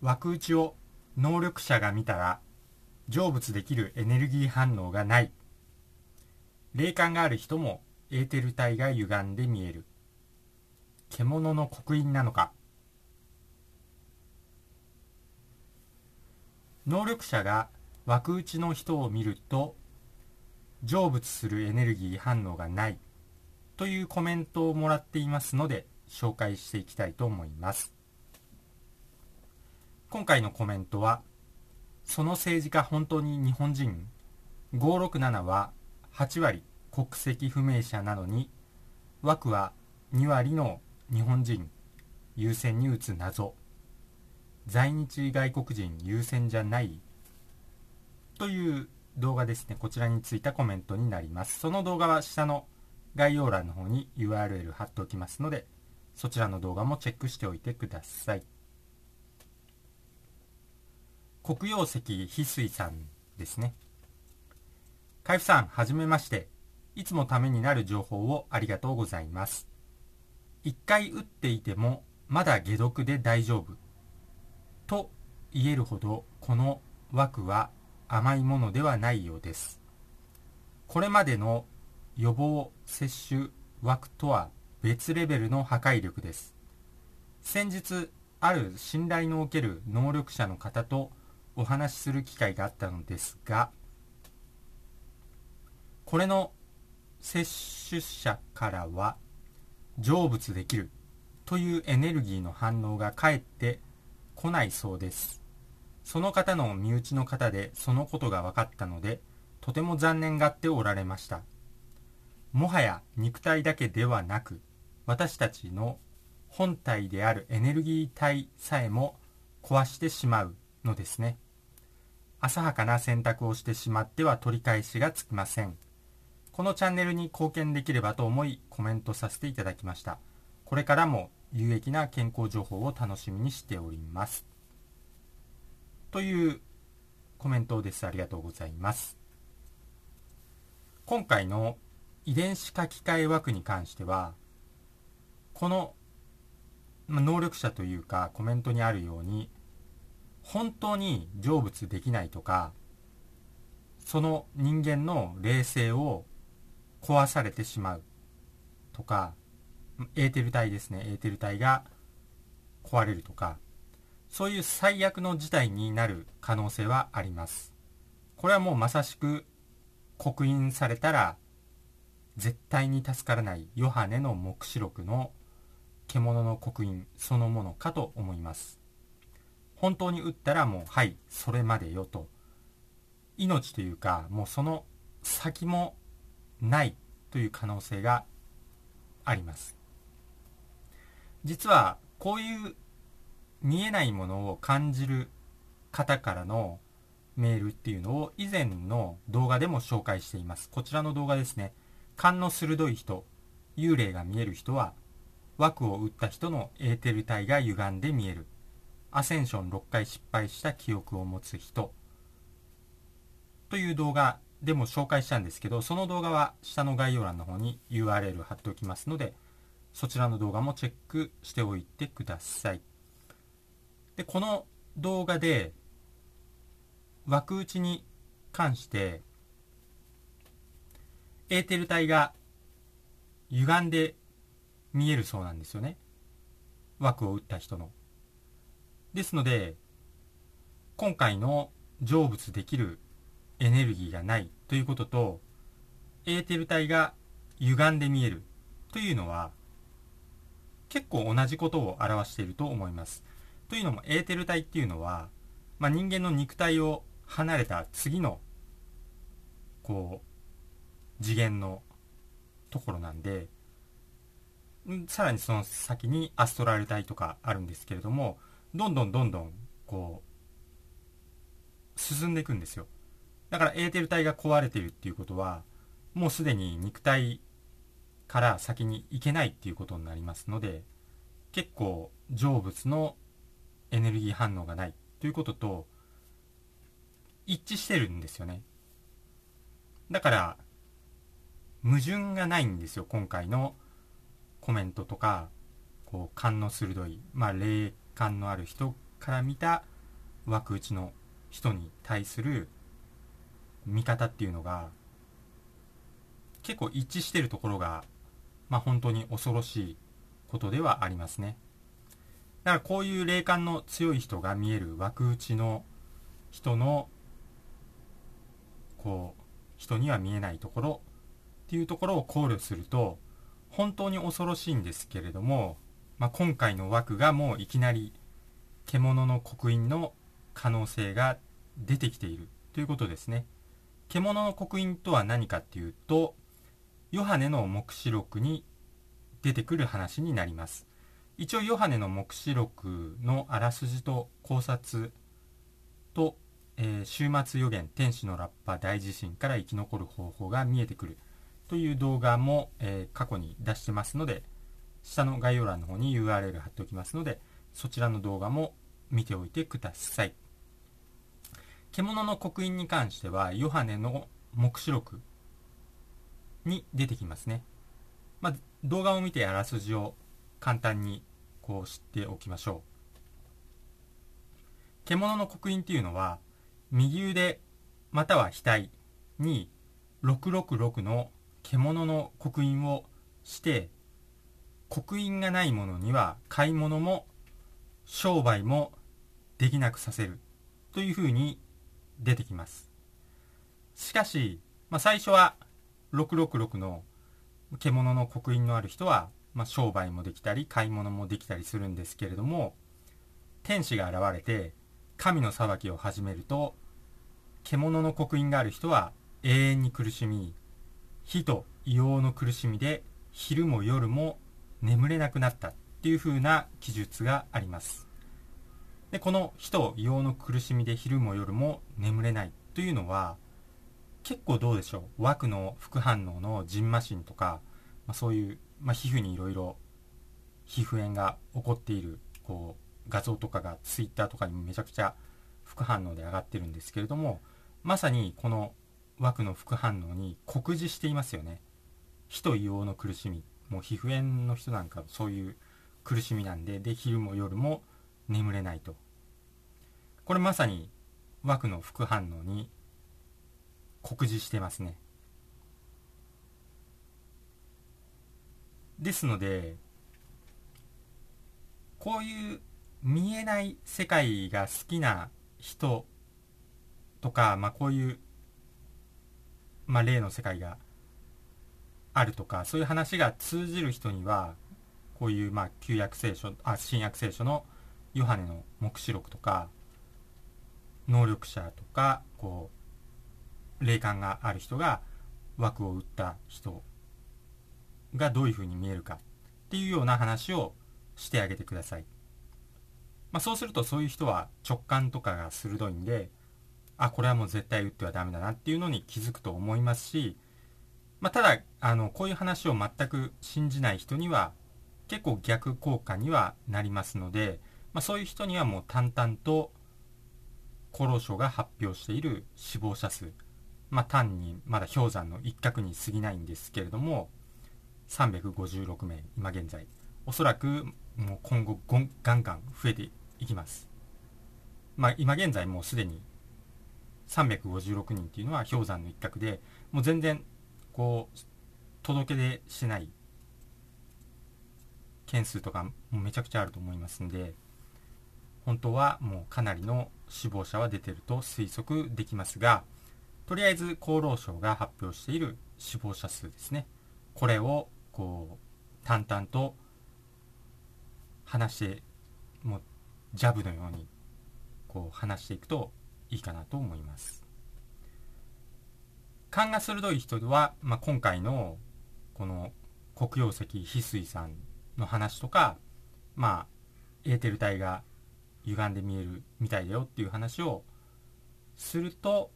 枠打ちを能力者が見たら成仏できるエネルギー反応がない。霊感がある人もエーテル体が歪んで見える。獣の刻印なのか。能力者が枠打ちの人を見ると成仏するエネルギー反応がないというコメントをもらっていますので紹介していきたいと思います。今回のコメントはその政治家本当に日本人？567は8割国籍不明者なのに枠は2割の日本人優先に打つ謎。在日外国人優先じゃない。という動画ですね。こちらについたコメントになります。その動画は下の概要欄の方に URL 貼っておきますのでそちらの動画もチェックしておいてください。黒曜石翡翠さんですね海部さんはじめましていつもためになる情報をありがとうございます。一回打っていてもまだ解毒で大丈夫。と言えるほどこの枠は甘いものではないようです。これまでの予防接種枠とは別レベルの破壊力です。先日、ある信頼のおける能力者の方とお話しする機会があったのですが、これの接種者からは成仏できるというエネルギーの反応が返ってこないそうです。その方の身内の方でそのことが分かったのでとても残念がっておられました。もはや肉体だけではなく私たちの本体であるエネルギー体さえも壊してしまうのですね。浅はかな選択をしてしまっては取り返しがつきませんこのチャンネルに貢献できればと思いコメントさせていただきました。これからも有益な健康情報を楽しみにしております。というコメントです。ありがとうございます。今回の遺伝子書き換え枠に関しては、この能力者というかコメントにあるように、本当に成仏できないとか、その人間の霊性を壊されてしまうとか、エーテル体ですね、エーテル体が壊れるとか、そういう最悪の事態になる可能性はあります。これはもうまさしく刻印されたら絶対に助からないヨハネの黙示録の獣の刻印そのものかと思います。本当に打ったらもうはい、それまでよと。命というかもうその先もないという可能性があります。実はこういう見えないものを感じる方からのメールっていうのを以前の動画でも紹介しています。こちらの動画ですね。勘の鋭い人幽霊が見える人は枠を打った人のエーテル体が歪んで見える。アセンション6回失敗した記憶を持つ人という動画でも紹介したんですけど、その動画は下の概要欄の方に URL 貼っておきますので、そちらの動画もチェックしておいてください。で、この動画で、枠打ちに関して、エーテル体が歪んで見えるそうなんですよね。枠を打った人の。ですので、今回の成仏できるエネルギーがないということと、エーテル体が歪んで見えるというのは、結構同じことを表していると思います。というのも、エーテル体っていうのは、まあ、人間の肉体を離れた次の、こう、次元のところなんで、さらにその先にアストラル体とかあるんですけれども、どんどんどんどん、こう、進んでいくんですよ。だからエーテル体が壊れてるっていうことは、もうすでに肉体から先に行けないっていうことになりますので、結構成仏のエネルギー反応がないということと一致してるんですよね。だから、矛盾がないんですよ、今回のコメントとか、こう、勘の鋭い、まあ、霊感のある人から見た枠内の人に対する見方っていうのが結構一致してるところが、まあ、本当に恐ろしいことではありますね。だからこういう霊感の強い人が見える枠内の人のこう人には見えないところっていうところを考慮すると本当に恐ろしいんですけれども、まあ、今回の枠がもういきなり獣の刻印の可能性が出てきているということですね。獣の刻印とは何かっていうとヨハネの黙示録に出てくる話になります。一応ヨハネの黙示録のあらすじと考察と、えー、終末予言天使のラッパ大地震から生き残る方法が見えてくるという動画も、えー、過去に出してますので下の概要欄の方に URL 貼っておきますのでそちらの動画も見ておいてください。獣の刻印に関してはヨハネの黙示録に出てきますね、まあ、動画を見てあらすじを簡単にこう知っておきましょう。獣の刻印っていうのは右腕または額に666の獣の刻印をして刻印がないものには買い物も商売もできなくさせるというふうに出てきます。しかし、まあ、最初は666の獣の刻印のある人は、まあ、商売もできたり買い物もできたりするんですけれども天使が現れて神の裁きを始めると獣の刻印がある人は永遠に苦しみ火と硫黄の苦しみで昼も夜も眠れなくなったっていう風な記述があります。でこの火と硫黄の苦しみで昼も夜も眠れないというのは結構どうでしょう？枠の副反応のジンマシンとか、まあ、そういう、まあ、皮膚にいろいろ皮膚炎が起こっているこう画像とかがツイッターとかにめちゃくちゃ副反応で上がってるんですけれどもまさにこの枠の副反応に酷似していますよね。火と硫黄の苦しみ。もう皮膚炎の人なんかそういう苦しみなんでで昼も夜も眠れないと。これまさに枠の副反応に酷似してますね。ですのでこういう見えない世界が好きな人とか、まあ、こういうまあ、霊の世界があるとかそういう話が通じる人にはこういうまあ旧約聖書あ新約聖書のヨハネの黙示録とか能力者とかこう霊感がある人が枠を打った人がどういうふうに見えるかっていうような話をしてあげてください、まあ、そうするとそういう人は直感とかが鋭いんであこれはもう絶対打ってはダメだなっていうのに気づくと思いますし、まあ、ただあのこういう話を全く信じない人には結構逆効果にはなりますので、まあ、そういう人にはもう淡々と厚労省が発表している死亡者数、まあ、単にまだ氷山の一角に過ぎないんですけれども356名今現在。おそらくもう今後ガンガン増えていきます、まあ、今現在もうすでに356人っていうのは氷山の一角でもう全然こう届け出しない件数とかもめちゃくちゃあると思いますんで本当はもうかなりの死亡者は出てると推測できますがとりあえず厚労省が発表している死亡者数ですねこれをこう淡々と話してもうジャブのようにこう話していくといいかなと思います。勘が鋭い人は、まあ、今回のこの黒曜石翡翠さんの話とか、まあ、エーテル体が歪んで見えるみたいだよっていう話をすると、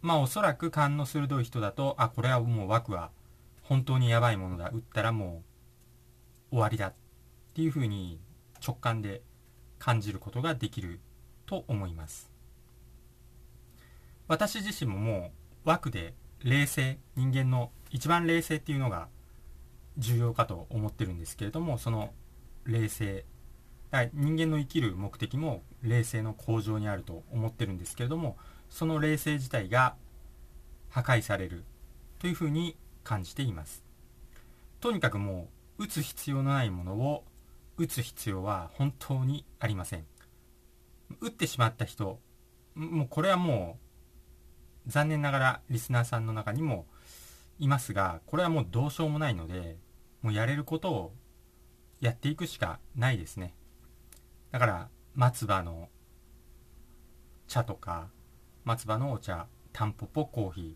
まあおそらく勘の鋭い人だと、あ、これはもう枠は本当にやばいものだ。打ったらもう終わりだっていうふうに直感で感じることができると思います。私自身ももう枠で冷静人間の一番冷静っていうのが重要かと思ってるんですけれどもその冷静人間の生きる目的も冷静の向上にあると思ってるんですけれどもその冷静自体が破壊されるというふうに感じています。とにかくもう打つ必要のないものを打つ必要は本当にありません。打ってしまった人もうこれはもう残念ながらリスナーさんの中にもいますがこれはもうどうしようもないのでもうやれることをやっていくしかないですね。だから松葉の茶とか松葉のお茶タンポポコーヒー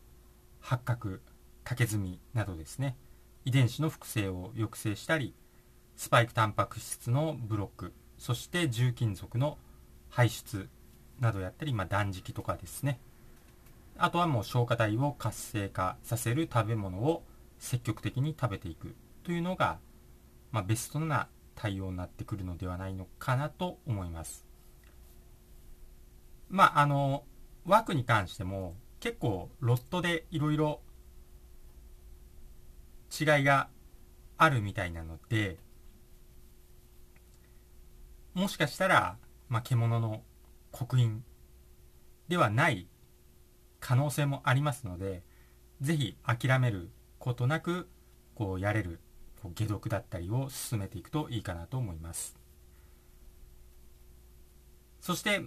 八角竹炭などですね。遺伝子の複製を抑制したりスパイクタンパク質のブロックそして重金属の排出などやったり、まあ、断食とかですね。あとはもう消化体を活性化させる食べ物を積極的に食べていくというのが、まあ、ベストな対応になってくるのではないのかなと思います。まああの枠に関しても結構ロットでいろいろ違いがあるみたいなのでもしかしたら、まあ、獣の刻印ではない可能性もありますのでぜひ諦めることなくこうやれるこう解毒だったりを進めていくといいかなと思います。そして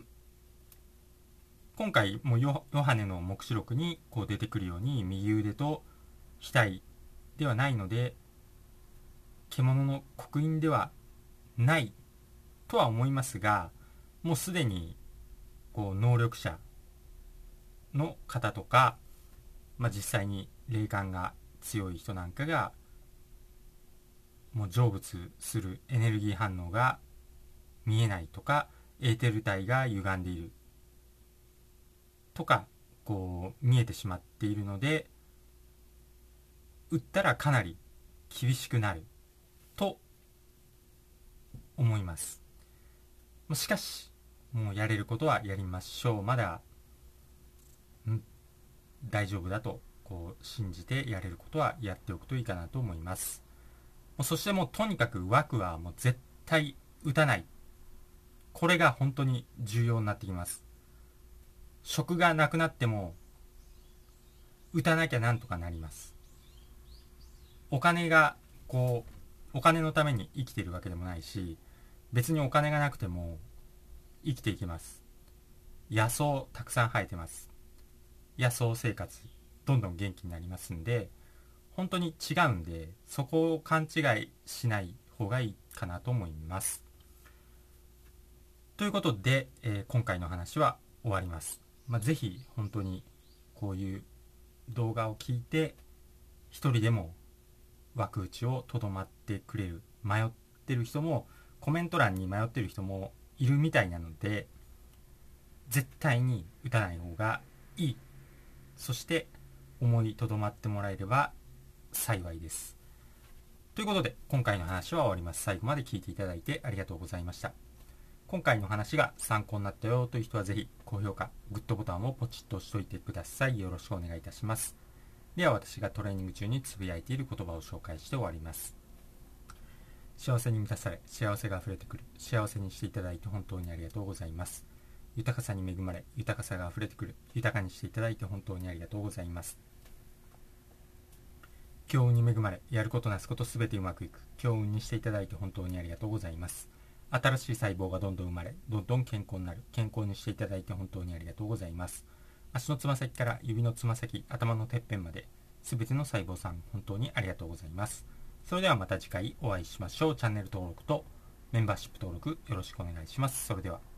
今回もヨハネの黙示録にこう出てくるように右腕と額ではないので獣の刻印ではないとは思いますがもうすでにこう能力者の方とか、まあ、実際に霊感が強い人なんかがもう成仏するエネルギー反応が見えないとかエーテル体が歪んでいるとかこう見えてしまっているので打ったらかなり厳しくなると思います。しかしもうやれることはやりましょう。まだ大丈夫だとこう信じてやれることはやっておくといいかなと思います。そしてもうとにかく枠はもう絶対打たない。これが本当に重要になってきます。職がなくなっても打たなきゃなんとかなります。お金がこうお金のために生きているわけでもないし別にお金がなくても生きていけます。野草たくさん生えてます。野草生活どんどん元気になりますんで本当に違うんでそこを勘違いしない方がいいかなと思います。ということで、えー、今回の話は終わります、まあ、ぜひ本当にこういう動画を聞いて一人でも枠打ちをとどまってくれる迷ってる人もコメント欄に迷ってる人もいるみたいなので絶対に打たない方がいいそして思いとどまってもらえれば幸いです。ということで今回の話は終わります。最後まで聞いていただいてありがとうございました。今回の話が参考になったよという人はぜひ高評価グッドボタンをポチッと押しといてください。よろしくお願いいたします。では私がトレーニング中につぶやいている言葉を紹介して終わります。幸せに満たされ幸せが溢れてくる。幸せにしていただいて本当にありがとうございます。豊かさに恵まれ豊かさが溢れてくる。豊かにしていただいて本当にありがとうございます。強運に恵まれやることなすことすべてうまくいく。強運にしていただいて本当にありがとうございます。新しい細胞がどんどん生まれどんどん健康になる。健康にしていただいて本当にありがとうございます。足のつま先から指のつま先頭のてっぺんまで全ての細胞さん本当にありがとうございます。それではまた次回お会いしましょう。チャンネル登録とメンバーシップ登録よろしくお願いします。それでは。